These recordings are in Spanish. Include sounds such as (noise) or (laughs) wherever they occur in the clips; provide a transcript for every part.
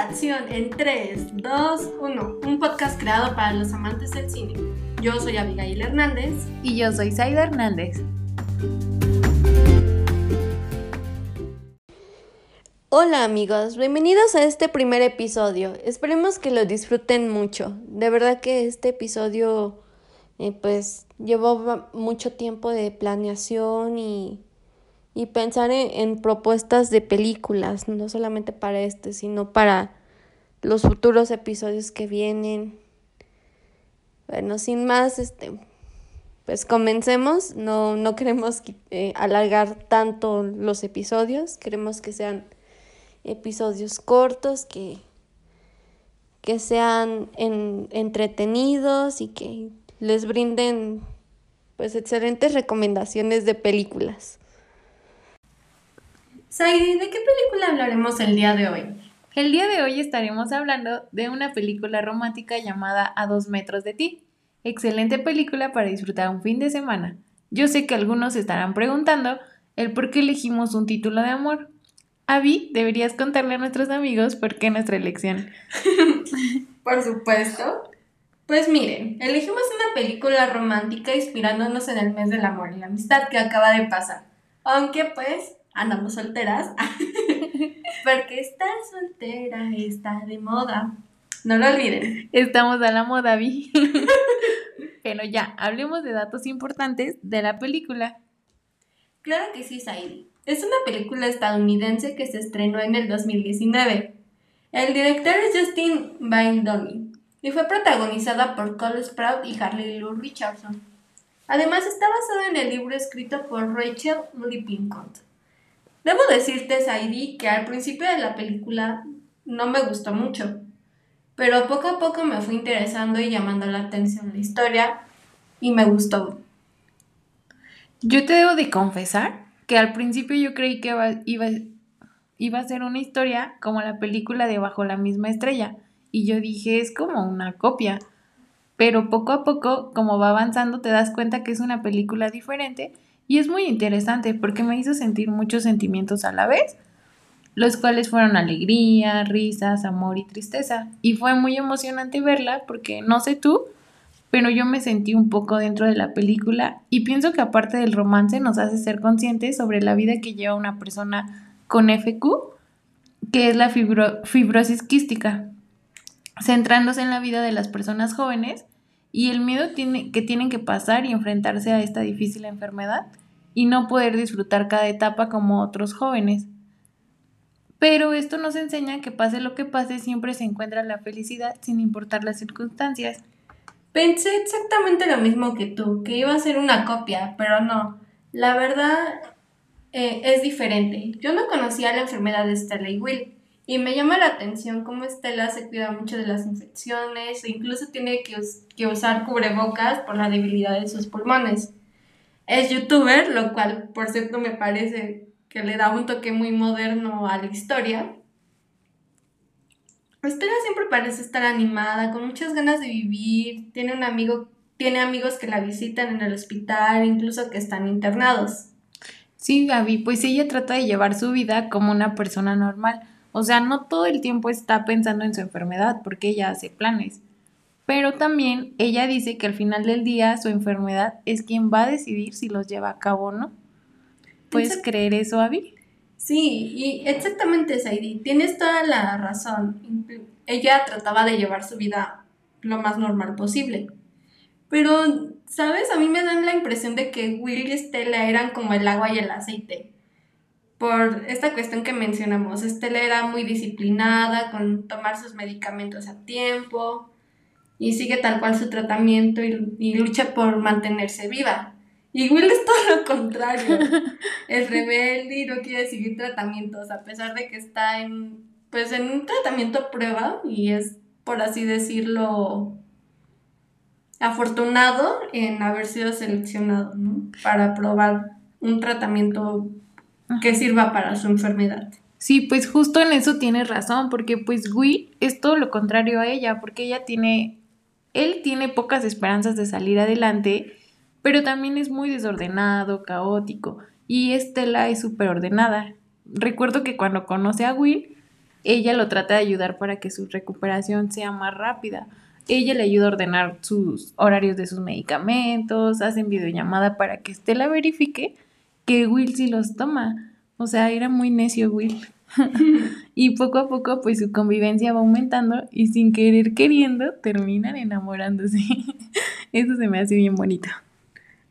acción en 3, 2, 1. Un podcast creado para los amantes del cine. Yo soy Abigail Hernández. Y yo soy Zaida Hernández. Hola amigos, bienvenidos a este primer episodio. Esperemos que lo disfruten mucho. De verdad que este episodio eh, pues llevó mucho tiempo de planeación y y pensar en, propuestas de películas, no solamente para este, sino para los futuros episodios que vienen. Bueno, sin más, este, pues comencemos. No, no queremos eh, alargar tanto los episodios, queremos que sean episodios cortos, que, que sean entretenidos y que les brinden pues excelentes recomendaciones de películas. Saidi, ¿de qué película hablaremos el día de hoy? El día de hoy estaremos hablando de una película romántica llamada A dos metros de ti. Excelente película para disfrutar un fin de semana. Yo sé que algunos se estarán preguntando el por qué elegimos un título de amor. Avi, deberías contarle a nuestros amigos por qué nuestra elección. (laughs) por supuesto. Pues miren, elegimos una película romántica inspirándonos en el mes del amor y la amistad que acaba de pasar. Aunque pues andamos solteras, (laughs) porque estar soltera está de moda. No lo olviden. Estamos a la moda, Vi. (laughs) Pero ya, hablemos de datos importantes de la película. Claro que sí, Said. Es una película estadounidense que se estrenó en el 2019. El director es Justin Baindoni y fue protagonizada por Cole Sprout y Harley Lou Richardson. Además, está basada en el libro escrito por Rachel Lippincott. Debo decirte, Saidi, que al principio de la película no me gustó mucho, pero poco a poco me fue interesando y llamando la atención la historia y me gustó. Yo te debo de confesar que al principio yo creí que iba, iba, a ser una historia como la película de Bajo la misma estrella y yo dije es como una copia. Pero poco a poco, como va avanzando, te das cuenta que es una película diferente y es muy interesante porque me hizo sentir muchos sentimientos a la vez, los cuales fueron alegría, risas, amor y tristeza. Y fue muy emocionante verla porque no sé tú, pero yo me sentí un poco dentro de la película y pienso que aparte del romance nos hace ser conscientes sobre la vida que lleva una persona con FQ, que es la fibrosis quística, centrándose en la vida de las personas jóvenes y el miedo tiene, que tienen que pasar y enfrentarse a esta difícil enfermedad y no poder disfrutar cada etapa como otros jóvenes. Pero esto nos enseña que pase lo que pase, siempre se encuentra la felicidad sin importar las circunstancias. Pensé exactamente lo mismo que tú, que iba a ser una copia, pero no. La verdad eh, es diferente. Yo no conocía la enfermedad de Stella y Will. Y me llama la atención cómo Estela se cuida mucho de las infecciones e incluso tiene que usar cubrebocas por la debilidad de sus pulmones. Es youtuber, lo cual por cierto me parece que le da un toque muy moderno a la historia. Estela siempre parece estar animada, con muchas ganas de vivir, tiene un amigo, tiene amigos que la visitan en el hospital, incluso que están internados. Sí, Gaby, pues ella trata de llevar su vida como una persona normal o sea, no todo el tiempo está pensando en su enfermedad porque ella hace planes. Pero también ella dice que al final del día su enfermedad es quien va a decidir si los lleva a cabo o no. ¿Puedes creer eso, Abby? Sí, y exactamente, Saidi. Tienes toda la razón. Ella trataba de llevar su vida lo más normal posible. Pero, ¿sabes? A mí me dan la impresión de que Will y Stella eran como el agua y el aceite por esta cuestión que mencionamos. Estela era muy disciplinada con tomar sus medicamentos a tiempo y sigue tal cual su tratamiento y, lucha por mantenerse viva. Y Will es todo lo contrario. (laughs) es rebelde y no quiere seguir tratamientos a pesar de que está en, pues, en un tratamiento prueba y es, por así decirlo, afortunado en haber sido seleccionado para probar un tratamiento que sirva para su enfermedad. Sí, pues justo en eso tienes razón, porque pues Will es todo lo contrario a ella, porque ella tiene, él tiene pocas esperanzas de salir adelante, pero también es muy desordenado, caótico, y Estela es súper ordenada. Recuerdo que cuando conoce a Will, ella lo trata de ayudar para que su recuperación sea más rápida. Ella le ayuda a ordenar sus horarios de sus medicamentos, hacen videollamada para que Estela verifique que Will sí los toma. O sea, era muy necio Will. (laughs) y poco a poco pues su convivencia va aumentando y sin querer queriendo terminan enamorándose. (laughs) Eso se me hace bien bonito.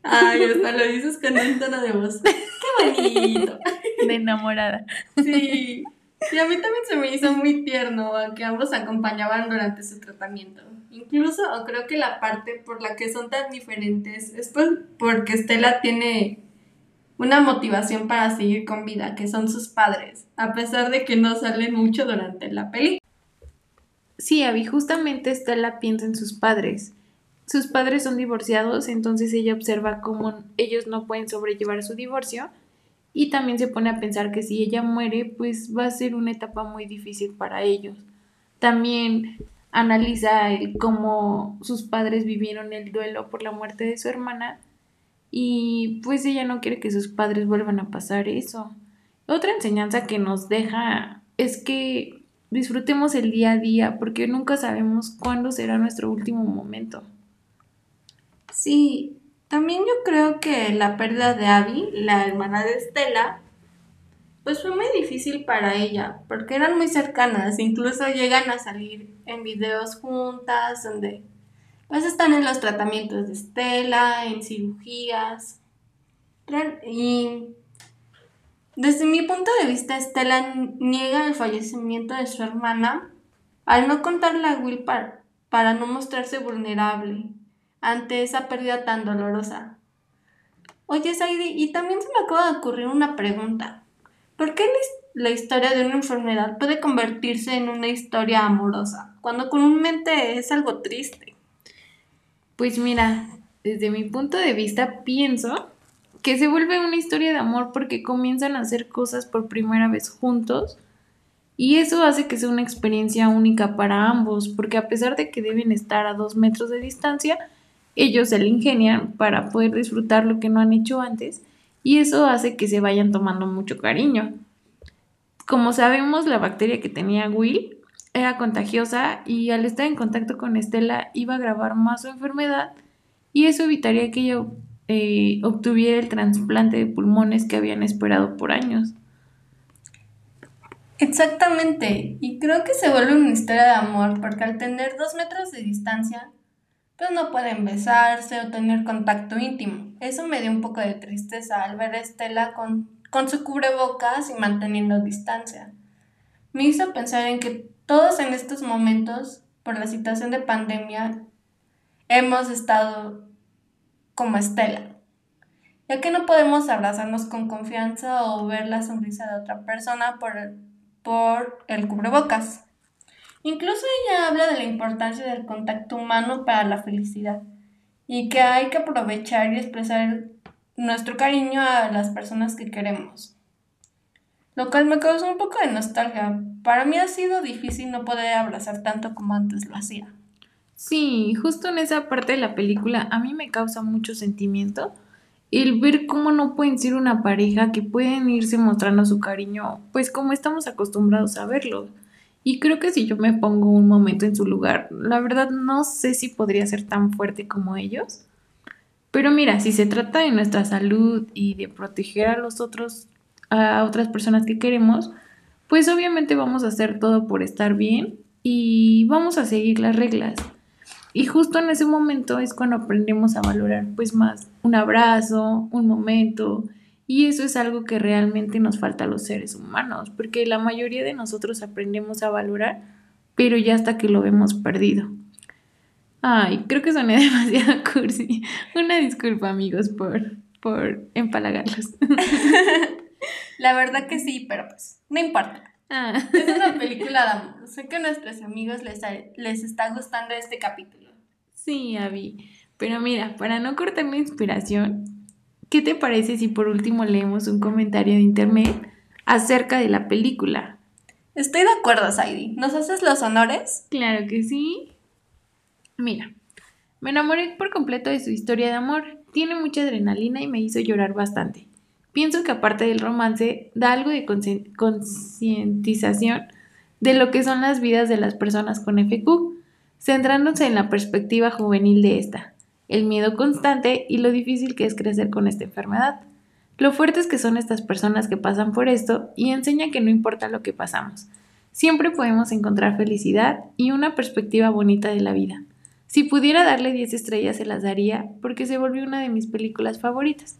Ay, hasta lo dices con un tono de voz. (laughs) ¡Qué bonito! De enamorada. Sí. Y a mí también se me hizo muy tierno que ambos acompañaban durante su tratamiento. Incluso creo que la parte por la que son tan diferentes es porque Estela tiene una motivación para seguir con vida, que son sus padres, a pesar de que no salen mucho durante la peli. Sí, Abby, justamente Estela piensa en sus padres. Sus padres son divorciados, entonces ella observa cómo ellos no pueden sobrellevar su divorcio y también se pone a pensar que si ella muere, pues va a ser una etapa muy difícil para ellos. También analiza cómo sus padres vivieron el duelo por la muerte de su hermana y pues ella no quiere que sus padres vuelvan a pasar eso. Otra enseñanza que nos deja es que disfrutemos el día a día porque nunca sabemos cuándo será nuestro último momento. Sí, también yo creo que la pérdida de Abby, la hermana de Estela, pues fue muy difícil para ella, porque eran muy cercanas, incluso llegan a salir en videos juntas, donde pues están en los tratamientos de Estela, en cirugías. Y desde mi punto de vista, Estela niega el fallecimiento de su hermana al no contarle a Will para, para no mostrarse vulnerable ante esa pérdida tan dolorosa. Oye, Saidi, y también se me acaba de ocurrir una pregunta. ¿Por qué la historia de una enfermedad puede convertirse en una historia amorosa, cuando comúnmente es algo triste? Pues mira, desde mi punto de vista pienso que se vuelve una historia de amor porque comienzan a hacer cosas por primera vez juntos y eso hace que sea una experiencia única para ambos porque a pesar de que deben estar a dos metros de distancia, ellos se le ingenian para poder disfrutar lo que no han hecho antes y eso hace que se vayan tomando mucho cariño. Como sabemos, la bacteria que tenía Will era contagiosa y al estar en contacto con Estela iba a agravar más su enfermedad y eso evitaría que ella eh, obtuviera el trasplante de pulmones que habían esperado por años. Exactamente, y creo que se vuelve una historia de amor porque al tener dos metros de distancia, pues no pueden besarse o tener contacto íntimo. Eso me dio un poco de tristeza al ver a Estela con, con su cubrebocas y manteniendo distancia. Me hizo pensar en que todos en estos momentos, por la situación de pandemia, hemos estado como Estela, ya que no podemos abrazarnos con confianza o ver la sonrisa de otra persona por el, por el cubrebocas. Incluso ella habla de la importancia del contacto humano para la felicidad y que hay que aprovechar y expresar nuestro cariño a las personas que queremos lo cual me causó un poco de nostalgia. Para mí ha sido difícil no poder abrazar tanto como antes lo hacía. Sí, justo en esa parte de la película a mí me causa mucho sentimiento el ver cómo no pueden ser una pareja que pueden irse mostrando su cariño, pues como estamos acostumbrados a verlo. Y creo que si yo me pongo un momento en su lugar, la verdad no sé si podría ser tan fuerte como ellos. Pero mira, si se trata de nuestra salud y de proteger a los otros, a otras personas que queremos, pues obviamente vamos a hacer todo por estar bien y vamos a seguir las reglas. Y justo en ese momento es cuando aprendemos a valorar pues más un abrazo, un momento, y eso es algo que realmente nos falta a los seres humanos, porque la mayoría de nosotros aprendemos a valorar, pero ya hasta que lo vemos perdido. Ay, creo que soné (laughs) demasiado cursi. Una disculpa amigos por, por empalagarlos. (laughs) La verdad que sí, pero pues no importa. Ah. Es una (laughs) película de amor. Sé que a nuestros amigos les, les está gustando este capítulo. Sí, Abby. Pero mira, para no cortar mi inspiración, ¿qué te parece si por último leemos un comentario de internet acerca de la película? Estoy de acuerdo, Saidi. ¿Nos haces los honores? Claro que sí. Mira, me enamoré por completo de su historia de amor. Tiene mucha adrenalina y me hizo llorar bastante. Pienso que aparte del romance, da algo de concientización de lo que son las vidas de las personas con FQ, centrándose en la perspectiva juvenil de esta, el miedo constante y lo difícil que es crecer con esta enfermedad. Lo fuertes que son estas personas que pasan por esto y enseñan que no importa lo que pasamos, siempre podemos encontrar felicidad y una perspectiva bonita de la vida. Si pudiera darle 10 estrellas se las daría porque se volvió una de mis películas favoritas.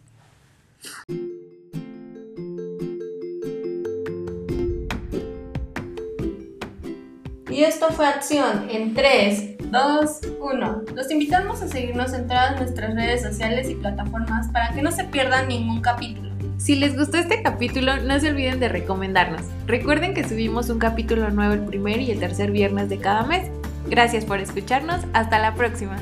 Y esto fue acción en 3, 2, 1. Los invitamos a seguirnos en todas nuestras redes sociales y plataformas para que no se pierdan ningún capítulo. Si les gustó este capítulo, no se olviden de recomendarnos. Recuerden que subimos un capítulo nuevo el primer y el tercer viernes de cada mes. Gracias por escucharnos. Hasta la próxima.